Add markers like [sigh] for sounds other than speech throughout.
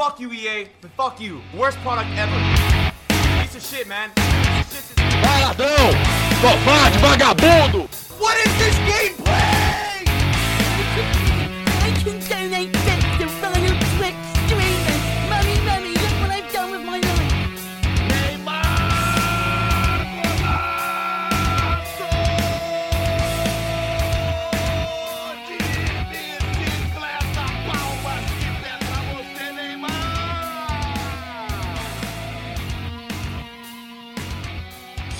Fuck you, EA. Fuck you. Worst product ever. Piece of shit, man. Vai, ladrão! Covarde, vagabundo! What is this gameplay? I can donate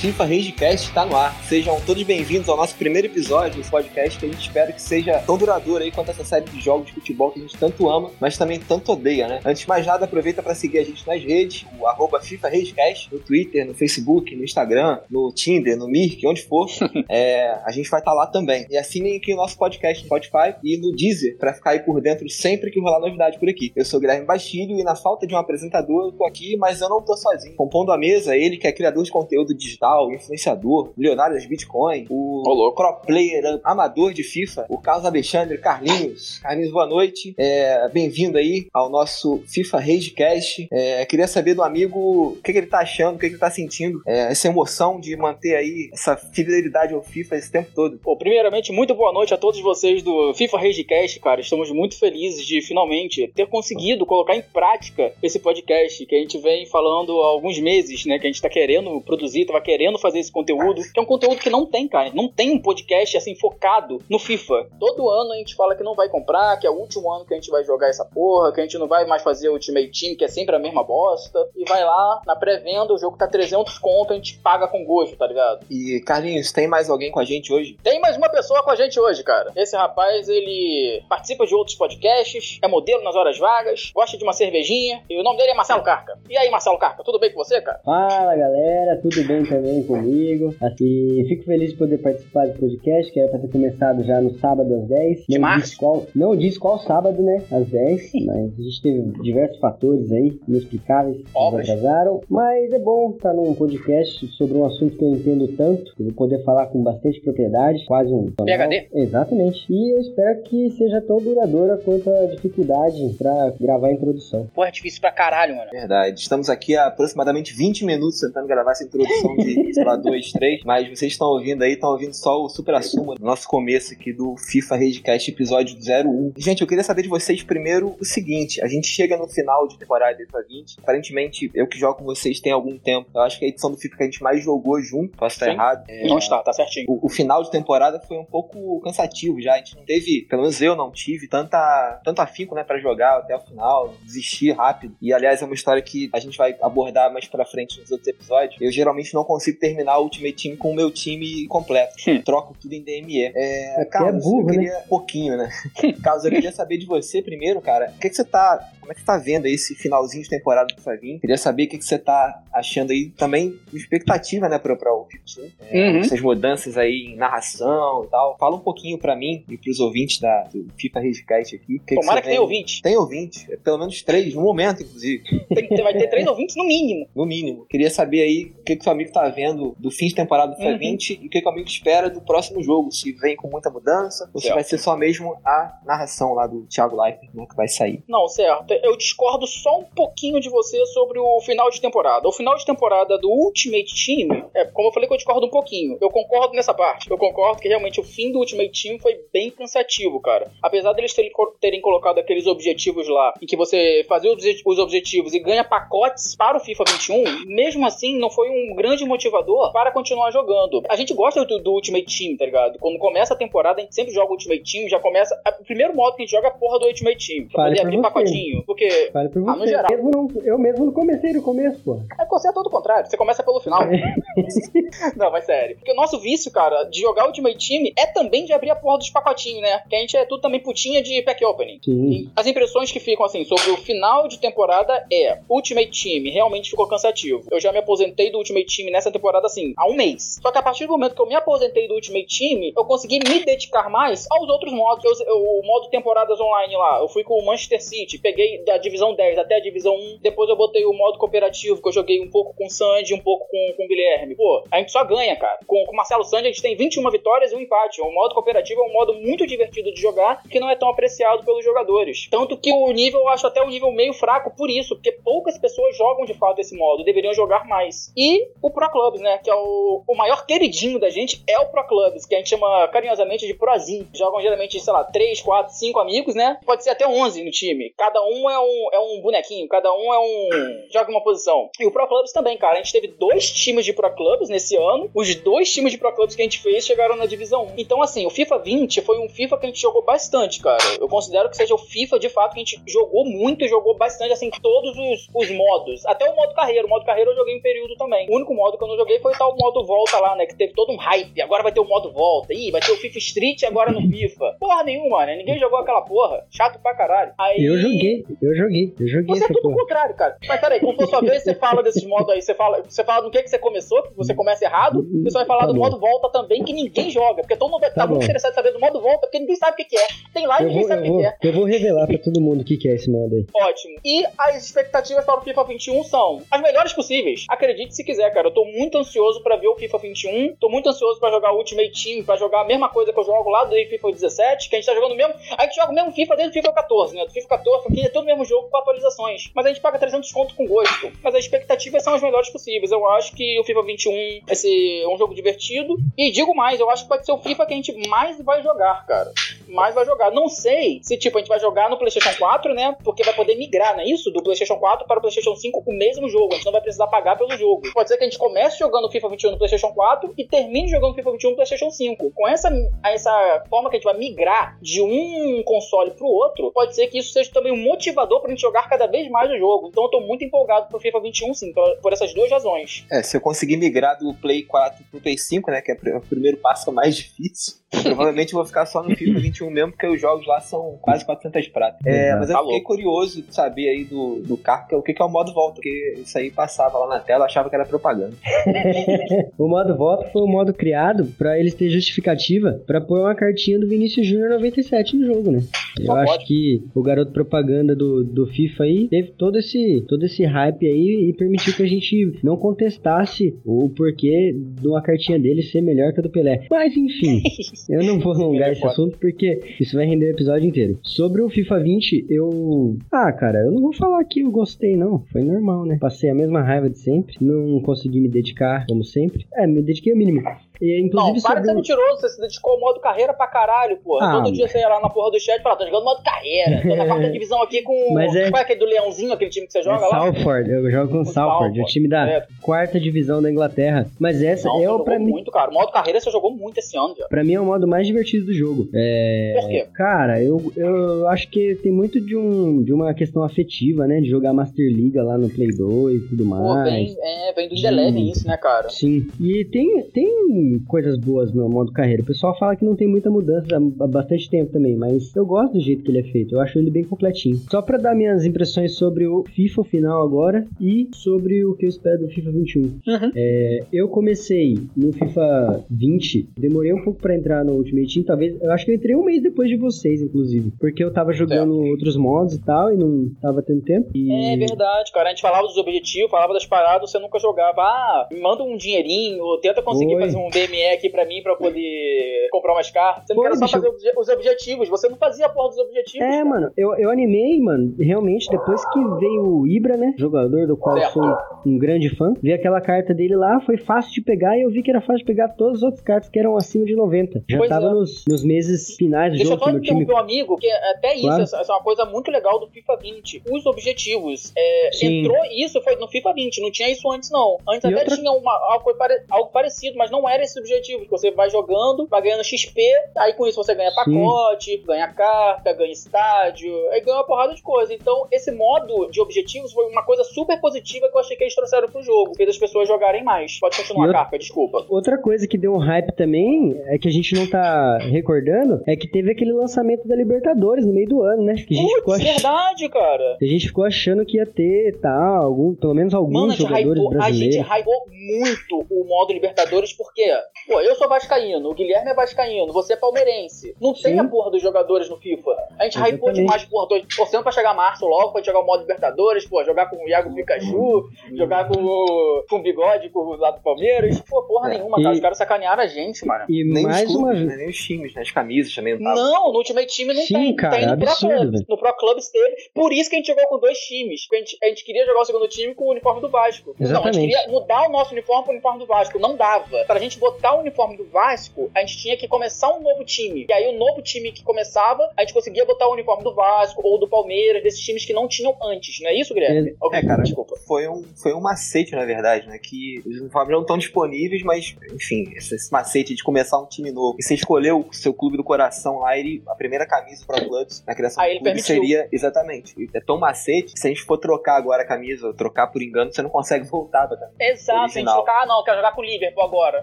FIFA Ragecast está no ar. Sejam todos bem-vindos ao nosso primeiro episódio desse podcast que a gente espera que seja tão duradouro aí quanto essa série de jogos de futebol que a gente tanto ama, mas também tanto odeia, né? Antes de mais nada, aproveita para seguir a gente nas redes, o arroba FIFA Ragecast, no Twitter, no Facebook, no Instagram, no Tinder, no Mirk, onde for. [laughs] É, a gente vai estar lá também. E assinem aqui o nosso podcast no Spotify e no Deezer para ficar aí por dentro sempre que rolar novidade por aqui. Eu sou o Guilherme Bastilho e na falta de um apresentador eu tô aqui, mas eu não tô sozinho. Compondo a mesa, ele que é criador de conteúdo digital, influenciador, milionário das Bitcoin, o pro player amador de FIFA, o Carlos Alexandre Carlinhos. Carlinhos, boa noite. É, Bem-vindo aí ao nosso FIFA Ragecast. É, queria saber do amigo o que, que ele tá achando, o que, que ele tá sentindo, é, essa emoção de manter aí essa fidelidade ao FIFA esse tempo todo. Pô, primeiramente, muito boa noite a todos vocês do FIFA Ragecast, cara. Estamos muito felizes de finalmente ter conseguido colocar em prática esse podcast que a gente vem falando há alguns meses, né? Que a gente tá querendo produzir, tava querendo fazer esse conteúdo, que é um conteúdo que não tem, cara. Não tem um podcast assim focado no FIFA. Todo ano a gente fala que não vai comprar, que é o último ano que a gente vai jogar essa porra, que a gente não vai mais fazer o Ultimate Team, que é sempre a mesma bosta. E vai lá, na pré-venda, o jogo tá 300 conto, a gente paga com gosto, tá ligado? E Carlinhos, tem mais alguém com a gente hoje? Tem mais uma pessoa com a gente hoje, cara. Esse rapaz, ele participa de outros podcasts, é modelo nas horas vagas, gosta de uma cervejinha, e o nome dele é Marcelo Carca. E aí, Marcelo Carca, tudo bem com você, cara? Fala galera, tudo bem também comigo? Assim, fico feliz de poder participar do podcast, que era pra ter começado já no sábado às 10. De não março? disse qual, não disse qual sábado, né? Às 10, mas a gente teve diversos fatores aí, inexplicáveis, que nos atrasaram. Mas é bom estar num podcast sobre um assunto que eu entendo tanto, que eu vou poder falar com bastante propriedade, quase um. PhD? Exatamente. E eu espero que seja tão duradoura quanto a dificuldade pra gravar a introdução. Porra, é difícil pra caralho, mano. Verdade. Estamos aqui há aproximadamente 20 minutos tentando gravar essa introdução de, sei lá, 2, 3. Mas vocês estão ouvindo aí, estão ouvindo só o supra sumo do nosso começo aqui do FIFA Ragecast episódio 01. Gente, eu queria saber de vocês primeiro o seguinte: a gente chega no final de temporada de FIFA 20. Aparentemente, eu que jogo com vocês tem algum tempo. Eu acho que a edição do FIFA que a gente mais jogou junto, posso estar Sim. errado. É, Não está, tá certinho. o, o final de temporada foi um pouco cansativo já. A gente não teve, pelo menos eu não tive, tanta, tanto afinco né, para jogar até o final, desistir rápido. E aliás, é uma história que a gente vai abordar mais pra frente nos outros episódios. Eu geralmente não consigo terminar o Ultimate Team com o meu time completo. Troco tudo em DME. É, Porque Carlos, é burro, eu queria pouquinho, né? [laughs] Carlos, eu queria saber de você primeiro, cara. O que, que você tá. Como é que você tá vendo aí esse finalzinho de temporada do vai vir? Queria saber o que, que você tá achando aí também de expectativa, né, pra, pra o FIFA. É, Uhum. essas mudanças aí em narração e tal. Fala um pouquinho pra mim e pros ouvintes da, do FIFA Ragecast aqui. que Tomara você que tenha ouvinte. Tem ouvinte, é pelo menos três, no momento, inclusive, Tem- vai ter três ouvintes no mínimo. no mínimo. Queria saber aí o que, que seu amigo tá vendo do fim de temporada do FIFA Uhum. 20 e o que, que o amigo espera do próximo jogo. Se vem com muita mudança ou se vai ser só mesmo a narração lá do Thiago Leifert, né, que vai sair. Não, certo. Eu discordo só um pouquinho de você sobre o final de temporada. O final de temporada do Ultimate Team, é, como eu falei que eu discordo um pouquinho. Eu concordo nessa parte. Eu concordo que realmente o fim do Ultimate Team foi bem cansativo, cara. Apesar deles terem, terem colocado aqueles objetivos lá, em que você fazia os obje- os objetivos e ganha pacotes para o FIFA 21, mesmo assim não foi um grande motivador para continuar jogando. A gente gosta do, do Ultimate Team, tá ligado? Quando começa a temporada, a gente sempre joga o Ultimate Team, já começa. O primeiro modo que a gente joga é a porra do Ultimate Team. Pra Fale poder abrir você. pacotinho. Porque Fale por Ah, no você. geral. Mesmo não- eu mesmo não comecei no começo, pô. é você é todo o contrário. Você começa pelo final. [laughs] não, mas sério. Porque o nosso vício, cara, de jogar Ultimate Team é também de abrir a porra dos pacotinhos, né? Que a gente é tudo também putinha de pack opening. Sim. As impressões que ficam assim sobre o final de temporada é Ultimate Team realmente ficou cansativo. Eu já me aposentei do Ultimate Team nessa temporada assim, há um mês. Só que a partir do momento que eu me aposentei do Ultimate Team, eu consegui me dedicar mais aos outros modos. Eu- eu- o modo temporadas online lá, eu fui com o Manchester City, peguei joguei da divisão 10 até a divisão 1. Depois eu botei o modo cooperativo, que eu joguei um pouco com o Sandy, um pouco com, com o Guilherme. Pô, a gente só ganha, cara. Com, com o Marcelo Sandy a gente tem 21 vitórias e um empate. O modo cooperativo é um modo muito divertido de jogar, que não é tão apreciado pelos jogadores. Tanto que o nível, eu acho até um nível meio fraco por isso, porque poucas pessoas jogam de fato esse modo, deveriam jogar mais. E o Pro Clubs, né, que é o, o maior queridinho da gente, é o Pro Clubs, que a gente chama carinhosamente de Prozinho. Jogam geralmente, sei lá, 3, 4, 5 amigos, né? Pode ser até 11 no time. Cada um é um, é um bonequinho, cada um é um. joga uma posição. E o Pro Clubs também, cara. A gente teve dois times de Pro Clubs nesse ano. Os dois times de Pro Clubs que a gente fez chegaram na divisão 1. Então, assim, o FIFA 20 foi um FIFA que a gente jogou bastante, cara. Eu considero que seja o FIFA de fato que a gente jogou muito, jogou bastante, assim, todos os, os modos. Até o modo carreira. O modo carreira eu joguei em período também. O único modo que eu não joguei foi o tal modo volta lá, né? Que teve todo um hype. Agora vai ter o modo volta. Ih, vai ter o FIFA Street agora no FIFA. Porra nenhuma, né? Ninguém jogou aquela porra. Chato pra caralho. Aí... Eu joguei, eu joguei, eu joguei Você é tudo o contrário, cara. Mas peraí, quando for sua [laughs] vez, você fala desses modos aí. Você fala, você fala do que, que você começou, que você começa errado. E você vai falar Tá do bom. modo volta também, que ninguém joga. Porque todo mundo tá, Tá muito bom. interessado em saber do modo volta, porque ninguém sabe o que, que é. Tem lá e Eu ninguém vou, sabe o que, vou, que é. eu vou revelar pra todo mundo o que, que é esse modo aí. Ótimo. E as expectativas para o FIFA 21 são as melhores possíveis. Acredite se quiser, cara. Eu tô muito ansioso pra ver o FIFA 21. Tô muito ansioso pra jogar o Ultimate Team, pra jogar a mesma coisa que eu jogo lá do FIFA 17, que a gente tá jogando mesmo. A gente joga o mesmo FIFA desde o FIFA 14, né? Do FIFA 14, porque é todo o mesmo jogo com atualizações. Mas a gente paga 300 conto com gosto. Mas as expectativas são as melhores possíveis. Eu acho que o FIFA 21 vai ser um jogo divertido. E digo mais, eu acho que pode ser o FIFA que a gente mais vai jogar, cara. Mais vai jogar. Não sei se, tipo, a gente vai jogar no PlayStation 4, né? Porque vai poder migrar, não é isso? Do PlayStation 4 para o PlayStation 5 o mesmo jogo. A gente não vai precisar pagar pelo jogo. Pode ser que a gente comece jogando FIFA 21 no PlayStation 4 e termine jogando FIFA 21 no PlayStation 5. Com essa, essa forma que a gente vai migrar de um console pro outro, pode ser que isso seja também um motivador pra gente jogar cada vez mais o jogo. Então eu tô muito empolgado pro FIFA 21, sim, por, essas duas razões. É, se eu conseguir migrar do Play 4 pro Play 5, né, que é o primeiro passo mais [laughs] difícil, provavelmente eu vou ficar só no FIFA [laughs] 21 mesmo, porque os jogos lá são quase 400 pratas. É, mas eu Tá fiquei louco. curioso de saber aí do, do carro que é o que, que é o modo volta, porque isso aí passava lá na tela, achava que era propaganda. [laughs] O modo volta foi um modo criado pra eles ter justificativa pra pôr uma cartinha do Vinícius Júnior 97 no jogo, né? Eu Só acho pode. que o garoto propaganda do, do FIFA aí teve todo esse, todo esse hype aí e permitiu que a gente não contestasse o porquê de uma cartinha dele ser melhor que a do Pelé. Mas enfim, [laughs] eu não vou alongar esse assunto porque isso vai render o episódio inteiro. Sobre o FIFA 20, eu. Ah, cara, eu não vou falar que eu gostei, não. Foi normal, né? Passei a mesma raiva de sempre. Não consegui me dedicar, como sempre. É, me dediquei ao mínimo. E, inclusive, Não, para de ser mentiroso, você se dedicou ao modo carreira pra caralho, porra. Ah, Todo dia você ia lá na porra do chat e falava, tô jogando modo carreira. Tô na quarta [laughs] divisão aqui com. Mas é- Qual é aquele do Leãozinho, aquele time que você É joga lá? Salford, eu jogo com O Salford, o time da é. quarta divisão da Inglaterra. Mas essa Não, é o pra mim. muito, cara. O modo carreira você jogou muito esse ano, já. Pra mim é o modo mais divertido do jogo. É... Por quê? Cara, eu, eu acho que tem muito de, um, de uma questão afetiva, né? De jogar Master League lá no Play 2 e tudo Pô, mais. vem, é, vem do Eleven isso, né, cara? Sim. E tem, tem coisas boas no modo carreira. O pessoal fala que não tem muita mudança há bastante tempo também, mas eu gosto do jeito que ele é feito. Eu acho ele bem completinho. Só pra dar minhas impressões sobre o FIFA final agora e sobre o que eu espero do FIFA 21. Uhum. É, eu comecei no FIFA 20, demorei um pouco pra entrar no Ultimate Team, talvez, eu acho que eu entrei um mês depois de vocês, inclusive, porque eu tava jogando outros modos e tal, e não tava tendo tempo. E... É verdade, cara. A gente falava dos objetivos, falava das paradas, você nunca jogava. Ah, me manda um dinheirinho, ou tenta conseguir Foi. fazer um BME aqui pra mim pra eu poder comprar umas cartas. Você não quer só fazer obje- os objetivos, você não fazia a porra dos objetivos. É, cara. mano, eu, eu animei, mano, realmente, depois que veio o Ibra, né, jogador do qual eu Certo. sou um grande fã, vi aquela carta dele lá, foi fácil de pegar, e eu vi que era fácil de pegar todas as outras cartas que eram acima de 90. Já Pois tava é. nos, nos meses finais do Deixa eu jogo, só time... interromper um amigo, que até isso, Claro. essa, essa é uma coisa muito legal do FIFA 20. Os objetivos. É, entrou isso, foi no FIFA 20, não tinha isso antes, não. Antes E até outra- tinha uma, algo, algo parecido, mas não era esse objetivo. que Você vai jogando, vai ganhando XP, aí com isso você ganha pacote, ganha carta, ganha estádio, aí ganha uma porrada de coisa. Então, esse modo de objetivos foi uma coisa super positiva que eu achei que eles trouxeram pro jogo, fez as pessoas jogarem mais. Pode continuar, eu- Carca, desculpa. Outra coisa que deu um hype também, é que a gente não tá recordando, é que teve aquele lançamento da Libertadores no meio do ano, né? Que a gente, ficou, Putz, ach- verdade, cara. a gente ficou achando que ia ter, tá, algum, pelo menos alguns Mano, jogadores hypou, a gente brasileiros. hypou muito o modo Libertadores, porque, pô, eu sou vascaíno, o Guilherme é vascaíno, você é palmeirense. Não tem Sim. a porra dos jogadores no FIFA. A gente hypou Exatamente. demais, porra, tô torcendo pra chegar março logo, pra jogar o modo Libertadores, pô, jogar com o Iago Pikachu, jogar com o, com o Bigode, com o lado do Palmeiras. Pô, porra É. nenhuma, cara. E- Os caras sacanearam a gente, mano. E Nem mais os uma clubes, vez. né? nem os times, né? As camisas também não. Não, no Ultimate Team não Sim, tem. cara, tem no Pro absurdo, Clubs. velho. No Pro Clubs teve. Por isso que a gente jogou com dois times. A gente, a gente queria jogar o segundo time com o uniforme do Vasco. Não, a Exatamente. gente queria mudar o nosso uniforme pro uniforme do Vasco. Não dava. Pra gente botar o uniforme do Vasco, a gente tinha que começar um novo time. E aí o novo time que começava, a gente conseguia botar o uniforme do Vasco ou do Palmeiras, desses times que não tinham antes. Não é isso, Guilherme? É, cara. Desculpa. Foi um, foi um macete, na verdade, né? Que os uniformes não estão disponíveis, mas, enfim, esse, esse macete de começar um time novo e você escolheu o seu clube do coração lá, ele, a primeira camisa pro clubes na criação Aí do ele clube permitiu. seria. Exatamente. É tão macete que se a gente for trocar agora a camisa, trocar por engano, você não consegue [laughs] voltar pra camisa. Exato, se a gente Original. trocar, ah, não, quero jogar com o Liverpool agora.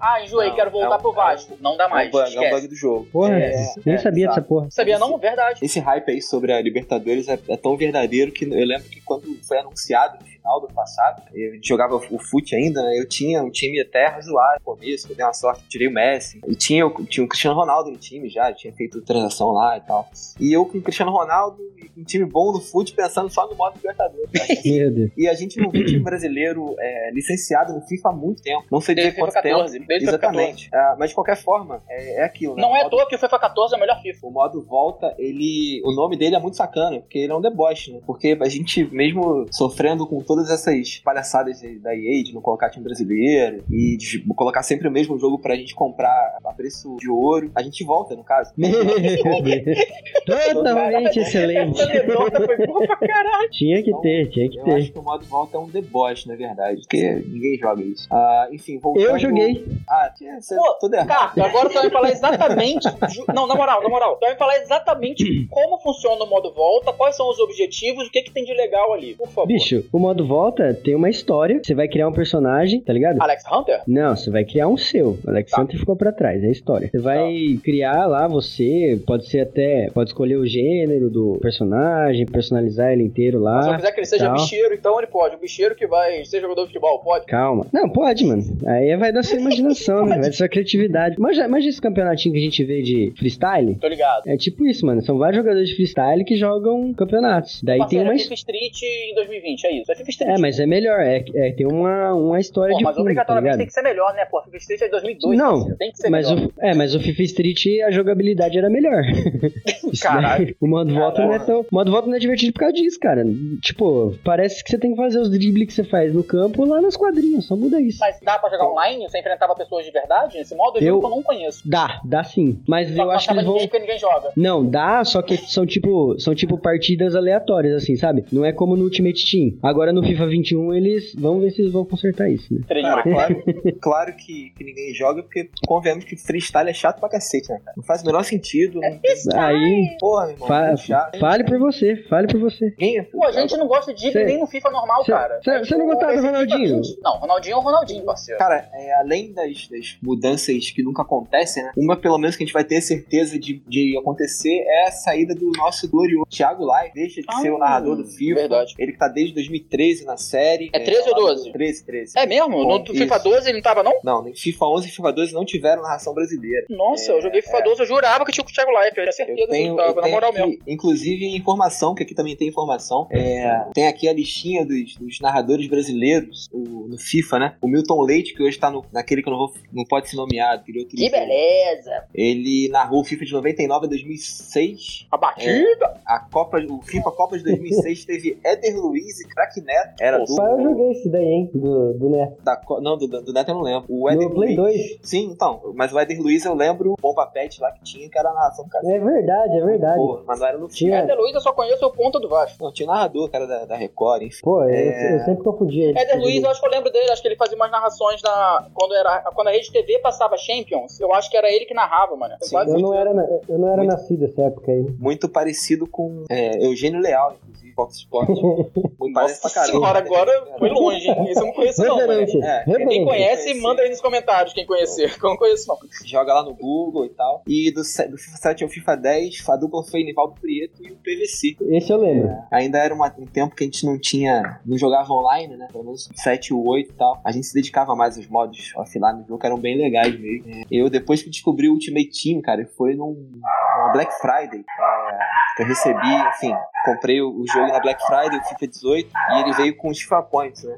Ah, enjoei, Não, quero voltar é um- pro Vasco. Não dá É mais. um, bug, é um esquece. bug do jogo. Porra, É, nem é, sabia dessa porra. Sabia não? Verdade. Esse hype aí sobre a Libertadores é, é tão verdadeiro que eu lembro que quando foi anunciado final do passado, eu jogava o FUT ainda, né? Eu tinha um time até razoável no começo, eu dei uma sorte, tirei o Messi. E tinha, o- tinha o Cristiano Ronaldo no time já, eu tinha feito transação lá e tal. E eu com o Cristiano Ronaldo e um time bom no FUT pensando só no modo Libertadores. [laughs] Deus. E a gente não viu time brasileiro é, licenciado no FIFA há muito tempo. Não sei dizer Desde quanto FIFA 14, tempo. Exatamente. Ah, mas de qualquer forma, é, é aquilo, né? Não é à toa que o FIFA 14 é o melhor FIFA. o modo volta, ele. O nome dele é muito sacana, porque ele é um deboche, né? Porque a gente, mesmo sofrendo com todas essas palhaçadas da EA de não colocar time brasileiro e de colocar sempre o mesmo jogo pra gente comprar a preço de ouro, a gente volta, no caso. [laughs] Totalmente excelente. Essa anedota foi boa pra caralho. Tinha que ter, tinha que Eu ter. acho que o modo volta é um deboche, na verdade, porque ninguém joga isso. Ah, enfim, voltando... Eu joguei. Ah, tinha você Pô, tudo errado. Cara, agora tu vai me falar exatamente. Não, na moral, na moral. Tu vai me falar exatamente como funciona o modo volta, quais são os objetivos, o que, que tem de legal ali, por favor. Bicho, o modo volta tem uma história. Você vai criar um personagem, tá ligado? Alex Hunter? Não, você vai criar um seu. Alex Tá. Hunter ficou pra trás, é a história. Você vai criar lá você, pode ser até, pode escolher o gênero do personagem, personalizar ele inteiro Mas se eu lá. quiser que ele seja tal. bicheiro, então ele pode. O bicheiro que vai ser jogador de futebol, pode. Calma. Não, pode, mano. Aí vai da sua imaginação, né? Vai da sua criatividade. Mas mas esse campeonatinho que a gente vê de freestyle, Tô ligado. é tipo isso, mano. São vários jogadores de freestyle que jogam campeonatos. Daí tem uma é FIFA Street em 2020, é isso. É FIFA Street. É, mas é melhor. É, é tem uma, uma história Pô, de mas fundo, tá obrigatoriamente ligado? tem que ser melhor, né? Pô, FIFA Street é de 2002. Não, tem que ser Mas melhor. o, é, mas o FIFA Street a jogabilidade era melhor. [laughs] Isso Caralho. daí, [laughs] o modo volta não é tão. O modo volta não é divertido por causa disso, cara. Tipo, parece que você tem que fazer os dribles que você faz no campo lá nas quadrinhas, só muda isso. Mas dá pra jogar online? Você enfrentava pessoas de verdade nesse modo? Eu, Eu- não conheço. Dá, dá sim. Mas Só eu acho que eles vão. ninguém ninguém joga. Não, dá, só que são tipo, são tipo partidas aleatórias, assim, sabe? Não é como no Ultimate Team. Agora no FIFA 21 eles vão ver se eles vão consertar isso, né? Cara, claro, claro que, que ninguém joga, porque convenhamos que freestyle é chato pra cacete, né, cara? Não faz o menor sentido. Não... Aí, Porra, meu irmão, fa- chato. fale por você, fale por você. Ninguém- Pô, a gente não gosta de Cê- nem no FIFA normal, cê- cara. cê- É cê não gostava do FIFA Ronaldinho? 20. Não, Ronaldinho é o Ronaldinho, parceiro. Cara, é, além das, das mudanças que nunca acontecem, né? Uma, pelo menos, que a gente vai ter certeza de, de acontecer é a saída do nosso glorioso Thiago Lai. Deixa de Ah, ser o narrador do FIFA. verdade. Ele que tá desde 2013 na série. É 13 ou lá do- 12? 13, 13. É mesmo? Bom, no FIFA isso. 12 ele não tava, não? Não, nem FIFA 11 e FIFA 12 não tiveram narração brasileira. Nossa, eu joguei FIFA 12, eu jurava que tinha o Thiago Life. Eu tinha certeza Eu tenho, que ele tava, eu na tenho moral aqui, mesmo. inclusive, informação, que aqui também tem informação. É, tem aqui a listinha dos, dos narradores brasileiros o- no FIFA, né? O Milton Leite, que hoje tá no, naquele que eu não, vou, não pode ser nomeado, aquele outro Que jogo. beleza. Ele narrou o FIFA de 99 a 2006. A batida. A Copa, o FIFA Copa de 2006 [laughs] teve Éder Luiz e Crack Neto. Era Pô, do, eu joguei esse daí, hein? Do, do Neto. da, não, do, do Neto eu não lembro. O Éder No Play Luiz. 2. Sim, então. Mas o Éder Luiz eu lembro o Bomba Pet lá que tinha, que era a narração, cara. É verdade, é verdade. Pô, mas não era no. Tinha. Éder Luiz eu só conheço o ponta do Vasco. Não, tinha narrador, cara da, da Record, enfim. Pô, eu, É. eu sempre confundia ele. Éder Luiz, eu acho que eu lembro dele, acho que ele fazia umas narrações na. Quando, era, quando a Rede TV passava Champions, eu acho que era ele que narrava, mano. Eu Sim, quase Eu não era, na- eu não era Muito- nascido nessa época aí. Muito parecido com é, Eugênio Leal, inclusive, Fox Sports. [laughs] Muito parece pra Nossa caramba. senhora, né? agora Foi longe, hein? Isso eu não conheço não. É, Quem conhece, manda aí nos comentários quem conhecer. Eu não conheço, não. Joga lá no Google e tal. E do, do FIFA 7 ao FIFA 10, a dupla foi Nivaldo Prieto e o PVC. Esse eu lembro. Ainda era uma- um tempo que a gente não tinha. não jogava online, né? Pelo menos o 7 e o 8 e tal. A gente se dedicava mais aos modos offline do jogo, que eram bem legais mesmo. Eu, depois que descobri o Ultimate Team, cara, foi num, numa Black Friday. é, que eu recebi, enfim, comprei o, o jogo na Black Friday, o FIFA 18, e ele veio com os FIFA Points, né?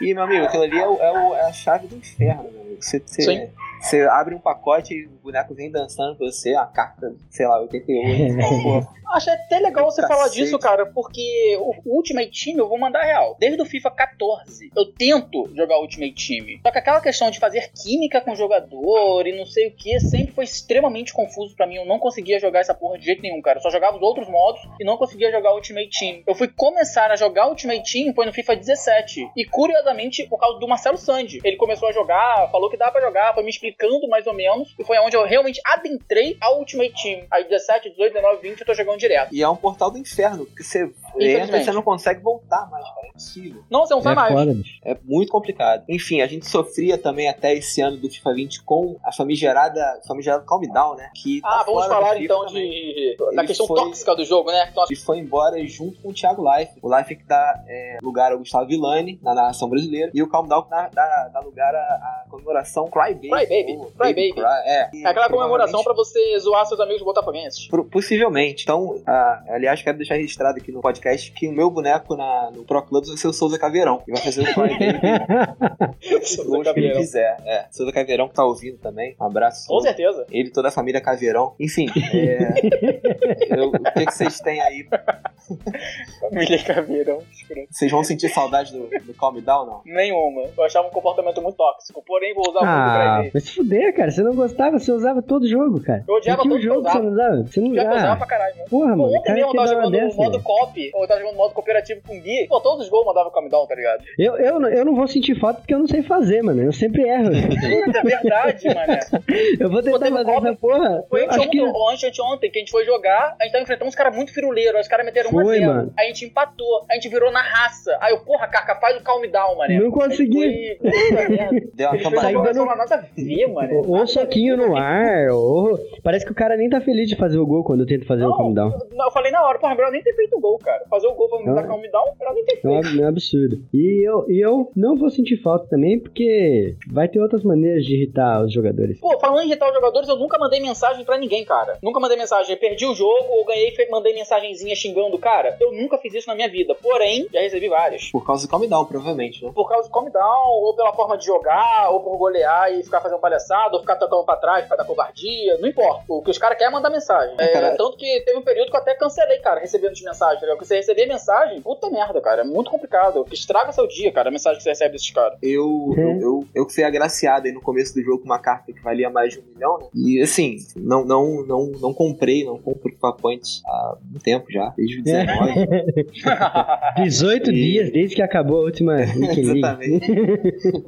E, meu amigo, aquilo ali é, o- é o- é a chave do inferno, meu amigo. Você, você, Sim. Você abre um pacote e o boneco vem dançando pra você, a carta, sei lá, 88. [laughs] Pô, Acho até legal você falar Cacete. disso, cara, porque o Ultimate Team eu vou mandar real. Desde o FIFA 14, eu tento jogar o Ultimate Team. Só que aquela questão de fazer química com o jogador e não sei o que sempre foi extremamente confuso pra mim. Eu não conseguia jogar essa porra de jeito nenhum, cara. Eu só jogava os outros modos e não conseguia jogar o Ultimate Team. Eu fui começar a jogar o Ultimate Team foi no FIFA 17. E curiosamente, por causa do Marcelo Sandi. Ele começou a jogar, falou que dá pra jogar, foi me explicando mais ou menos. E foi onde eu realmente adentrei ao Ultimate Team. Aí 17, 18, 19, 20 eu tô jogando direto. E é um portal do inferno, porque você entra e você não consegue voltar mais, cara. É impossível. Não, você não sai É mais. foda. É muito complicado. Enfim, a gente sofria também até esse ano do FIFA 20 com a famigerada, famigerada Calm Down, né? Que Ah, tá vamos falar então de. da questão foi- tóxica do jogo, né? Nós- Ele foi embora junto com o Thiago Life. O Life que dá é, lugar ao Gustavo Villani na narração brasileira. E o Calm Down que dá, dá- dá lugar à, à comemoração Cry Baby. Baby. Cry Baby. Cry, é. É aquela comemoração pra você zoar seus amigos botafoguenses. Possivelmente. Então, ah, aliás, quero deixar registrado aqui no podcast que o meu boneco na, no Pro Clubs vai ser o Souza Caveirão. E vai fazer o Cry Baby [laughs] Souza que ele quiser. É, Souza Caveirão que tá ouvindo também. Um abraço. Com certeza. Ele e toda a família Caveirão. Enfim, [laughs] é, eu- o que, que vocês têm aí? Família Caveirão. Vocês vão sentir saudade do, do Calm Down, não? Nenhuma. Eu achava um comportamento muito tóxico. Porém, vou usar muito Ah, pra ele. Se fuder, cara. Você não gostava, você usava todo jogo, cara. Eu odiava E que todo jogo que que você não usava? Você não que usava usava. pra caralho, né? Porra, Pô, mano. ontem mesmo eu que tava jogando no dessa, modo velho. cop, ou eu tava jogando no modo cooperativo com o Gui. Pô, todos os gols mandavam calm down, tá ligado? Eu, eu, não- eu não vou sentir falta porque eu não sei fazer, mano. Eu sempre erro. [laughs] Puta, é verdade, mané. eu vou tentar teve fazer essa porra. Foi que... anteontem, ou antes, ontem, que a gente foi jogar, a gente tava enfrentando uns caras muito firuleiros, os caras meteram 1 a Foi, 0 mano. A gente empatou, a gente virou na raça. Aí eu, porra, Carca, faz o calm down, mané. Não consegui. [laughs] Foi. Deu uma cambalhota. nada mano. Ou ou soquinho no ar, ou... Parece que o cara nem tá feliz de fazer o gol quando eu tento fazer o calm down. Não, eu falei na hora, porra, melhor nem ter feito o gol, cara. Fazer o gol pra me Não. dar calm down, melhor nem ter É feito. é um absurdo. E eu, e eu não vou sentir falta também, porque vai ter outras maneiras de irritar os jogadores. Pô, falando em irritar os jogadores, eu nunca mandei mensagem pra ninguém, cara. Nunca mandei mensagem. Perdi o jogo ou ganhei e mandei mensagenzinha xingando o cara. Eu nunca fiz isso na minha vida. Porém, já recebi várias. Por causa do Calm Down, provavelmente, né? Por causa do calm down, ou pela forma de jogar, ou por golear e ficar fazendo palhaçada, ou ficar tocando pra trás, ficar da covardia. Não importa. O que os caras querem é mandar mensagem. É. Tanto que teve um período que eu até cancelei, cara, recebendo de mensagem. tá ligado? Porque você receber mensagem, puta merda, cara. É muito complicado. Que estraga seu dia, cara, a mensagem que você recebe desses caras. Eu, Uhum. eu, eu, eu que fui agraciado aí no começo do jogo com uma carta que valia mais de um milhão, né? E assim, não, não, não, não comprei, não compro Points há um tempo já, desde o 19. 18 [laughs] E- dias desde que acabou a última. [laughs] Exatamente.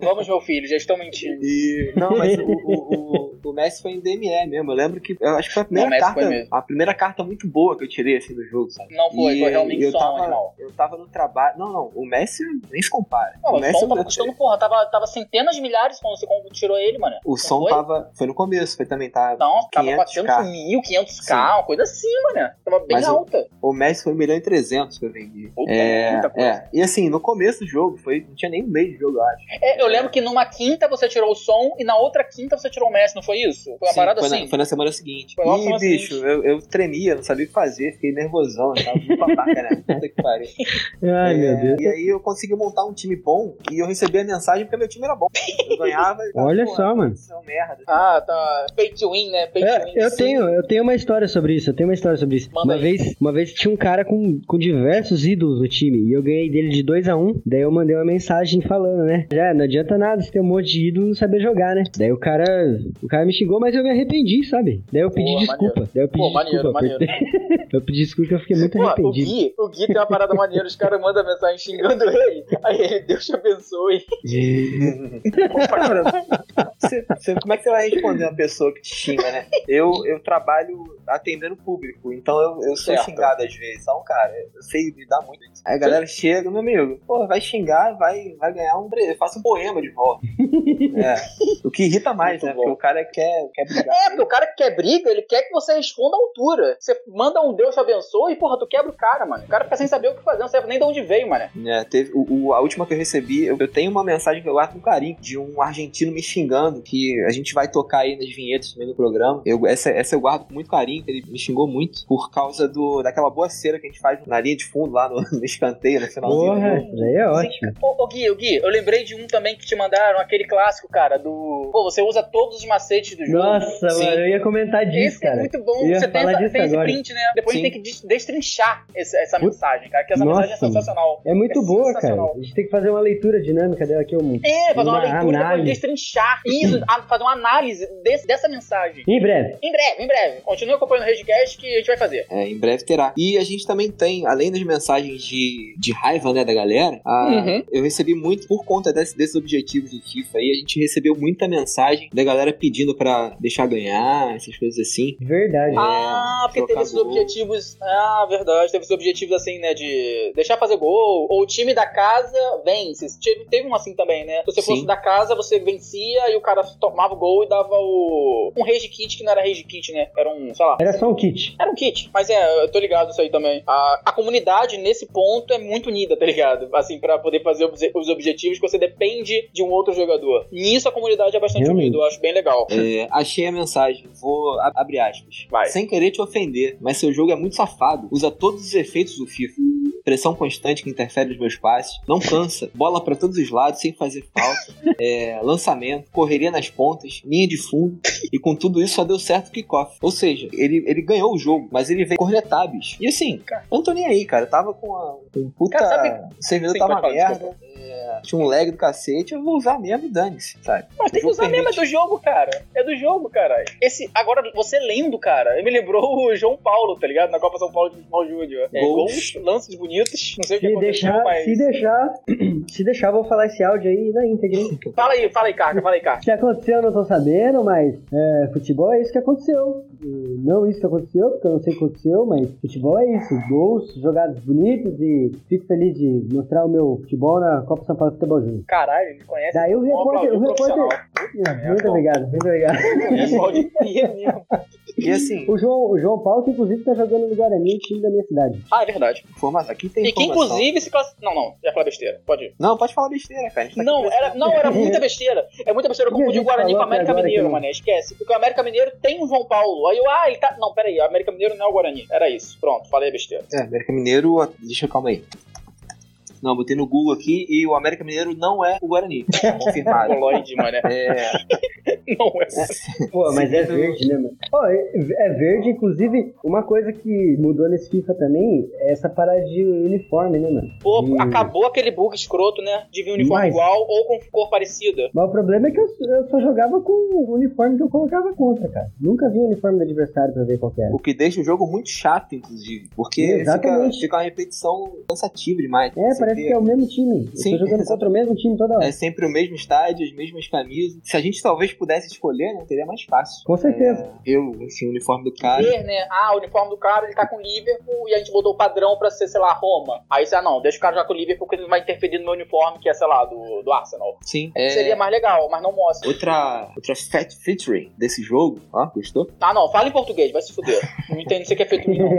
Vamos, meu filho, já estão mentindo. E, não, mas o, [laughs] o, o, o Messi foi em DME mesmo. Eu lembro que. Eu acho que foi a primeira Não, o carta. A primeira carta muito boa que eu tirei assim do jogo, sabe? Não foi, E foi realmente eu só um tava, animal. Eu tava no trabalho. Não, não. O Messi nem se compara. Não, o o Messi som tava custando, porra, tava, tava centenas de milhares quando você tirou ele, mano. O Não som foi? tava. Foi no começo, foi também, tá? Não, tava 500K. 400 mil, 500k, Sim. uma coisa assim, mano. Tava bem Mas o- alta. O Messi foi 1 milhão e 300 que eu vendi. Puta, É, muita coisa. é. E assim, no começo do jogo, foi, não tinha nem um mês de jogo, eu acho. É, eu lembro que numa quinta você tirou o som e na outra quinta você tirou o Messi, não foi isso? Foi uma Sim, parada foi, assim. na, foi na semana seguinte. Foi Ih, bicho, seguinte. eu, eu tremia, não sabia o que fazer, fiquei nervosão, eu tava muito babaca, né? [laughs] Puta que pariu. Ai, É, meu Deus. E aí eu consegui montar um time bom e eu recebi a mensagem porque meu time era bom. Eu ganhava e Olha pô, só, mano. Isso é merda. Ah, tá. Pay to win, né? Pay to É, win. eu Sim. tenho, eu tenho uma história sobre isso, eu tenho uma história sobre isso. Manda uma aí. vez, uma vez tinha um cara com, com diversos ídolos no time e eu ganhei dele de 2 a 1 um, daí eu mandei uma mensagem falando, né? Já não adianta nada você ter um monte de ídolo e não saber jogar, né? Daí o cara, o cara me xingou, mas eu me arrependi, sabe? Daí eu pedi Pô, desculpa. Daí eu pedi Pô, maneiro, desculpa. maneiro. porque- [laughs] eu pedi desculpa porque eu fiquei muito Pô, o arrependido. Gui, o Gui tem uma parada maneira, os caras mandam mensagem xingando ele. Aí ele, Deus te abençoe. [laughs] Cara, você- você- como é que você vai responder uma pessoa que te xinga, né? Eu, eu trabalho atendendo o público. Então eu, eu sou Certo. xingado às vezes. Então, cara, eu sei lidar muito isso. Aí a galera chega, meu amigo, pô, vai xingar, vai, vai ganhar um. Faça um poema de volta. [laughs] é. O que irrita mais, Muito né? bom. Porque o cara quer, quer brigar. É, porque o cara que quer briga, ele quer que você responda à altura. Você manda um Deus te abençoe e, porra, tu quebra o cara, mano. O cara fica sem saber o que fazer, não sabe nem de onde veio, mano. É, teve, o, o- a última que eu recebi, eu, eu tenho uma mensagem que eu guardo com carinho, de um argentino me xingando, que a gente vai tocar aí nas vinhetas também do programa. Eu, essa, essa eu guardo com muito carinho, que ele me xingou muito, por causa do, daquela boa cera que a gente faz na linha de fundo, lá no, [laughs] no escanteio, no finalzinho. Porra, jogo. isso daí é ótimo. Ô, ô Gui, ô Gui, eu lembrei de um também que te mandaram, aquele clássico, cara, do. Pô, você usa todos os macetes do jogo. Nossa, Sim. mano, eu ia comentar disso, Esse é cara. muito bom. Você tem, essa, disso tem esse print, né? Depois Sim. a gente tem que des- destrinchar esse- essa mensagem, cara. Que essa mensagem é Nossa. sensacional. É muito É boa, cara. A gente tem que fazer uma leitura dinâmica dela aqui. Um... É, fazer uma, Uma leitura, depois análise. destrinchar. Isso, a- fazer uma análise desse- dessa mensagem. Em breve. Em breve, em breve. Continue acompanhando o Redcast que a gente vai fazer. É, em breve terá. E a gente também tem, além das mensagens de, de raiva, né, da galera, a- Uhum. eu recebi muito, por conta desse- desses objetivos do FIFA aí, a gente recebeu muita mensagem da galera pedindo pra deixar ganhar, essas coisas assim. Verdade. Ah, porque teve esses gol. objetivos. Ah, verdade. Teve esses objetivos assim, né? De deixar fazer gol. Ou o time da casa vence. Teve, teve um assim também, né? Se você Sim. fosse da casa, você vencia e o cara tomava o gol e dava o. Um rage kit que não era rage kit, né? Era um, sei lá. Era só um kit. Era um kit. Mas é, eu tô ligado nisso aí também. A, a comunidade, nesse ponto, é muito unida, tá ligado? Assim, pra poder fazer os objetivos que você depende de um outro jogador. Nisso a comunidade é bastante unida, eu acho bem legal. É, achei a mensagem, vou ab- abrir aspas. Vai. Sem querer te ofender, mas seu jogo é muito safado. Usa todos os efeitos do FIFA. Pressão constante que interfere nos meus passes. Não cansa. [laughs] Bola pra todos os lados sem fazer falta. É, lançamento, correria nas pontas, linha de fundo. E com tudo isso só deu certo o kickoff. Ou seja, ele, ele ganhou o jogo, mas ele veio cornetar, bicho. E assim, eu não tô nem aí, cara. Eu tava com a com um puta. Cara, sabe- O servidor Sim, tava merda. é, tinha um lag do cacete. Eu vou usar mesmo e dane-se, sabe? Mas tem que usar mesmo, é permite. do jogo, cara. É do jogo, cara. Esse, agora, você lendo, cara, me lembrou o João Paulo, tá ligado? Na Copa São Paulo de Futebol Júnior. É, Gols. lances bonitos. Não sei o que Se aconteceu, deixar, mas. se deixar, [clears throat] se deixar, eu vou falar esse áudio aí na íntegra. Fala aí, fala aí, Carca, fala aí, Carca. O que aconteceu eu não tô sabendo, mas é, futebol é isso que aconteceu. Não isso que aconteceu, porque eu não sei o que aconteceu, mas futebol é isso. Gols, jogadas bonitas e fico feliz de mostrar o meu futebol na Copa São Paulo Futebol Júnior. Caralho, ele conhece. Daí o repórter. O repórter muito obrigado, muito obrigado. Conhece o Aldir mesmo. E assim, O João, o João Paulo, que inclusive tá jogando no Guarani, time da minha cidade. Ah, é verdade. informação. Aqui tem E que informação. inclusive se class... Não, não, ia falar besteira. Pode ir. Não, pode falar besteira, cara. Tá Não, era, não, era muita besteira. É muita besteira. Eu O confundi o Guarani com o América Mineiro, que mané. Esquece. Porque o América Mineiro tem um João Paulo. Aí eu, ah, ele tá. Não, peraí. O América Mineiro não é o Guarani. Era isso. Pronto, falei besteira. É, América Mineiro. Deixa eu calma aí. Não, botei no Google aqui e o América Mineiro não é o Guarani. [laughs] Confirmado. Coloide, mané. É, [laughs] Não é. Pô, mas é verde, né, mano? Pô, é é verde, inclusive, uma coisa que mudou nesse FIFA também é essa parada de uniforme, né, mano? Pô, acabou aquele bug escroto, né? De vir um uniforme Mas- igual ou com cor parecida. Mas o problema é que eu, eu só jogava com o uniforme que eu colocava contra, cara. Nunca vi o uniforme do adversário pra ver qual era. o que deixa o jogo muito chato, inclusive. Porque Exatamente. fica, fica uma repetição cansativa demais. É, Você parece que é o mesmo time. Sim, jogando contra o mesmo time toda hora. É sempre o mesmo estádio, as mesmas camisas. Se a gente talvez pudesse escolher, né, seria mais fácil. Com certeza. Eu, enfim, o uniforme do cara. Ver, né? Ah, o uniforme do cara, ele tá com o Liverpool e a gente botou o padrão pra ser, sei lá, Roma. Aí você, ah, não, deixa o cara jogar com o Liverpool porque ele não vai interferir no meu uniforme, que é, sei lá, do, do Arsenal. Sim. É, Seria mais legal, mas não mostra. Outra, outra fat featuring desse jogo, ó, gostou? Ah, não, fala em português, vai se fuder. Não entendo, o que é feito não.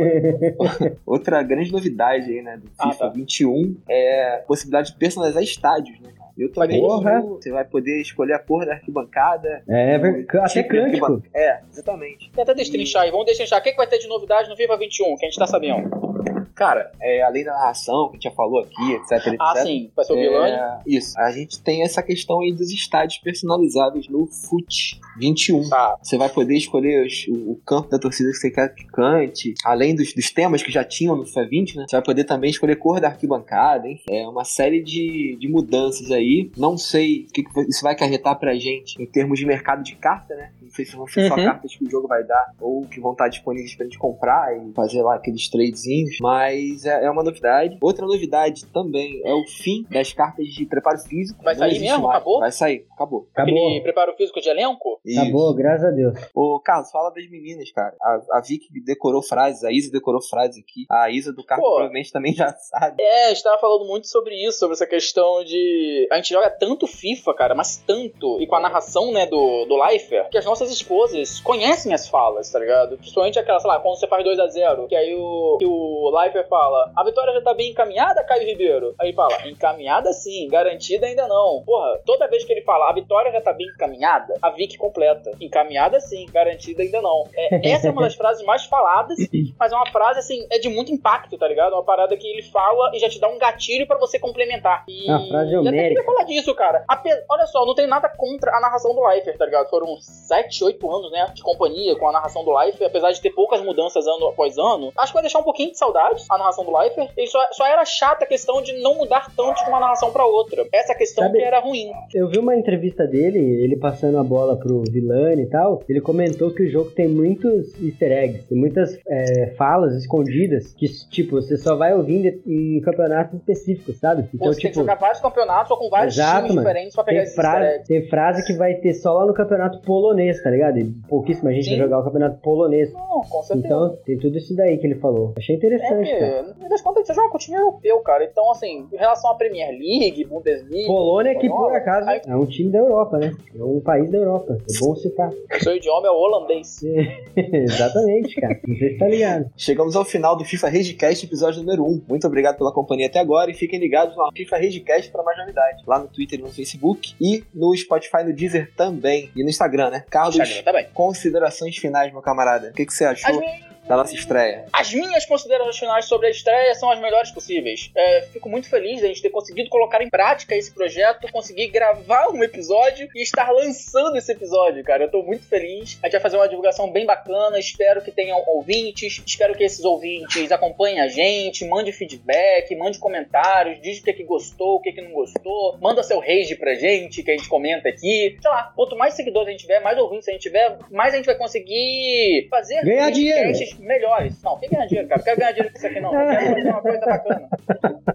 [laughs] Outra grande novidade aí, né, do Ah, FIFA tá. 21 é a possibilidade de personalizar estádios, né, cara? Eu também Porra. você vai poder escolher a cor da arquibancada. É, até tipo de cântico. É, exatamente. Tenta destrinchar aí, vamos destrinchar. O que, que vai ter de novidade no FIFA 21, que a gente tá sabendo? Cara, é, além da narração que a gente já falou aqui, etc, etc. Ah, sim, vai ser o. É, isso. A gente tem essa questão aí dos estádios personalizáveis no FUT 21. Tá. Você vai poder escolher os- o, o campo da torcida que você quer que cante, além dos, dos temas que já tinham no FIFA 20, né? Você vai poder também escolher cor da arquibancada, enfim. É uma série de, de mudanças aí. Não sei o que, que isso vai acarretar pra gente em termos de mercado de carta, né? Não sei se vão ser só Uhum. cartas que o jogo vai dar ou que vão estar disponíveis pra gente comprar e fazer lá aqueles tradezinhos. Mas é, é uma novidade. Outra novidade também é o fim das cartas de preparo físico. Vai sair mesmo? mais. Acabou? Vai sair, acabou. Aquele Acabou. preparo físico de elenco? Acabou, graças a Deus. Ô, Carlos, fala das meninas, cara. A, a Vicky decorou frases, a Isa decorou frases aqui. A Isa do carro provavelmente também já [laughs] sabe. É, a gente tava falando muito sobre isso, sobre essa questão de. A gente joga tanto FIFA, cara, mas tanto, e com a narração, né, do, do Lifer, que as nossas esposas conhecem as falas, tá ligado? Principalmente aquela, sei lá, quando você faz 2x0, que aí o, que o Lifer fala: a vitória já tá bem encaminhada, Caio Ribeiro? Aí ele fala: encaminhada sim, garantida ainda não. Porra, toda vez que ele fala a vitória já tá bem encaminhada, a Vic completa. Encaminhada sim, garantida ainda não. É, essa é uma das [laughs] frases mais faladas, mas é uma frase, assim, é de muito impacto, tá ligado? Uma parada que ele fala e já te dá um gatilho pra você complementar. E, A frase e até queria falar disso, cara. Ape- Olha só, não tem nada contra a narração do Lifer, tá ligado? Foram 7, 8 anos, né, de companhia com a narração do Lifer, apesar de ter poucas mudanças ano após ano. Acho que vai deixar um pouquinho de saudade a narração do Lifer. E só, só era chata a questão de não mudar tanto de uma narração pra outra. Essa questão Sabe- que era ruim. Eu vi uma entrevista dele, ele passando a bola pro Vilani e tal. Ele comentou que o jogo tem muitos easter eggs, tem muitas é, falas escondidas que, tipo, você só vai ouvindo em campeonatos específicos, sabe? Então, você tem que tipo, jogar vários campeonatos ou com vários Exato, times mano. diferentes pra pegar tem esses eggs. tem frase que vai ter só lá no campeonato polonês, tá ligado? E pouquíssima gente vai Sim. jogar o campeonato polonês. Não, com certeza. Então, tem tudo isso daí que ele falou. Achei É interessante, cara. que, no fim das contas, você joga com o time europeu, cara. Então, assim, em relação à Premier League, Bundesliga. Polônia, que por acaso aí- é um time da Europa, né? É um país da Europa. Bom citar. Seu idioma é o holandês. [laughs] Exatamente, cara. Não sei se tá ligado. Chegamos ao final do FIFA Regicast, episódio número 1. Muito obrigado pela companhia até agora e fiquem ligados no FIFA Regicast para mais novidades. Lá no Twitter e no Facebook e no Spotify, no Deezer também. E no Instagram, né? Carlos, Instagram também. considerações finais, meu camarada. O que, que você achou da nossa estreia? as minhas considerações finais sobre a estreia são as melhores possíveis. É, fico muito feliz de a gente ter conseguido colocar em prática esse projeto, conseguir gravar um episódio e estar lançando esse episódio, cara. Eu tô muito feliz. A gente vai fazer uma divulgação bem bacana. Espero que tenham ouvintes. Espero que esses ouvintes acompanhem a gente, mande feedback, mande comentários, diz o que, que gostou, o que, que não gostou. Manda seu rage pra gente, que a gente comenta aqui. Sei lá, quanto mais seguidores a gente tiver, mais ouvintes a gente tiver, mais a gente vai conseguir fazer Ganhar dinheiro. Melhores. Não, quem ganhar dinheiro, cara? Não quero ganhar dinheiro com isso aqui, não. Eu quero fazer uma coisa bacana.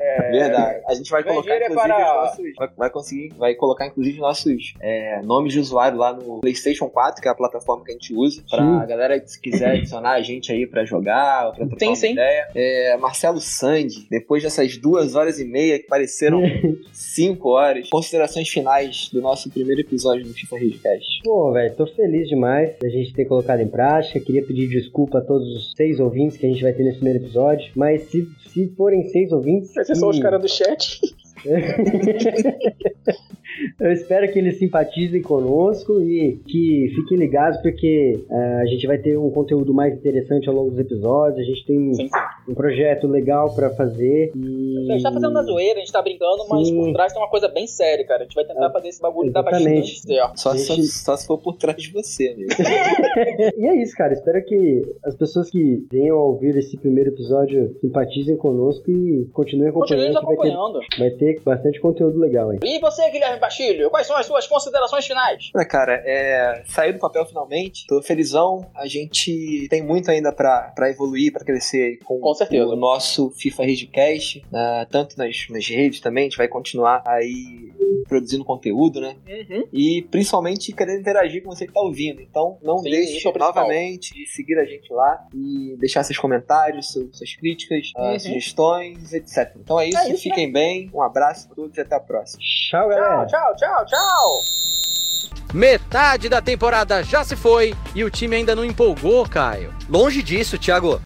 É, Verdade. A gente vai colocar, é inclusive, para- os nossos. Vai, vai conseguir, vai colocar, inclusive, nossos é, nomes de usuário lá no PlayStation 4, que é a plataforma que a gente usa. Pra Sim. galera que se quiser adicionar a gente aí pra jogar, pra trocar Sim, uma sim. ideia. É, Marcelo Sandi, depois dessas duas horas e meia que pareceram [laughs] cinco horas, considerações finais do nosso primeiro episódio do FIFA Regcast. Pô, velho, tô feliz demais da gente ter colocado em prática. Queria pedir desculpa a todos os seis ouvintes que a gente vai ter nesse primeiro episódio. Mas se, se forem seis ouvintes. Vai ser só os caras do chat. [laughs] Eu espero que eles simpatizem conosco e que fiquem ligados, porque eh, a gente vai ter um conteúdo mais interessante ao longo dos episódios. A gente tem um, Sim, sim. um projeto legal pra fazer. E... A gente tá fazendo na zoeira, a gente tá brincando, mas Sim. por trás tem uma coisa bem séria, cara. A gente vai tentar fazer esse bagulho dar Exatamente. bastante certo. Só, Gente- só, só se for por trás de você, amigo. [laughs] E é isso, cara. Espero que as pessoas que venham a ouvir esse primeiro episódio simpatizem conosco e continuem Continue acompanhando, nos que vai ter, acompanhando. vai ter bastante conteúdo legal aí. E você, Guilherme Bastilho, quais são as suas considerações finais? Olha, cara, é, saiu do papel finalmente. Tô felizão. A gente tem muito ainda pra, pra evoluir, pra crescer com, Com certeza. o nosso FIFA Regcast, né, tanto nas, nas redes também. A gente vai continuar aí produzindo conteúdo, né? Uhum. E principalmente querendo interagir com você que tá ouvindo. Então não Sim, deixe é novamente de seguir a gente lá e deixar seus comentários, seus- suas críticas, ah, Uhum. sugestões, etc. Então é isso, É isso, fiquem bem, um abraço a todos e até a próxima. Tchau, galera. Tchau, tchau, tchau, tchau. Metade da temporada já se foi e o time ainda não empolgou, Caio. Longe disso, Thiago.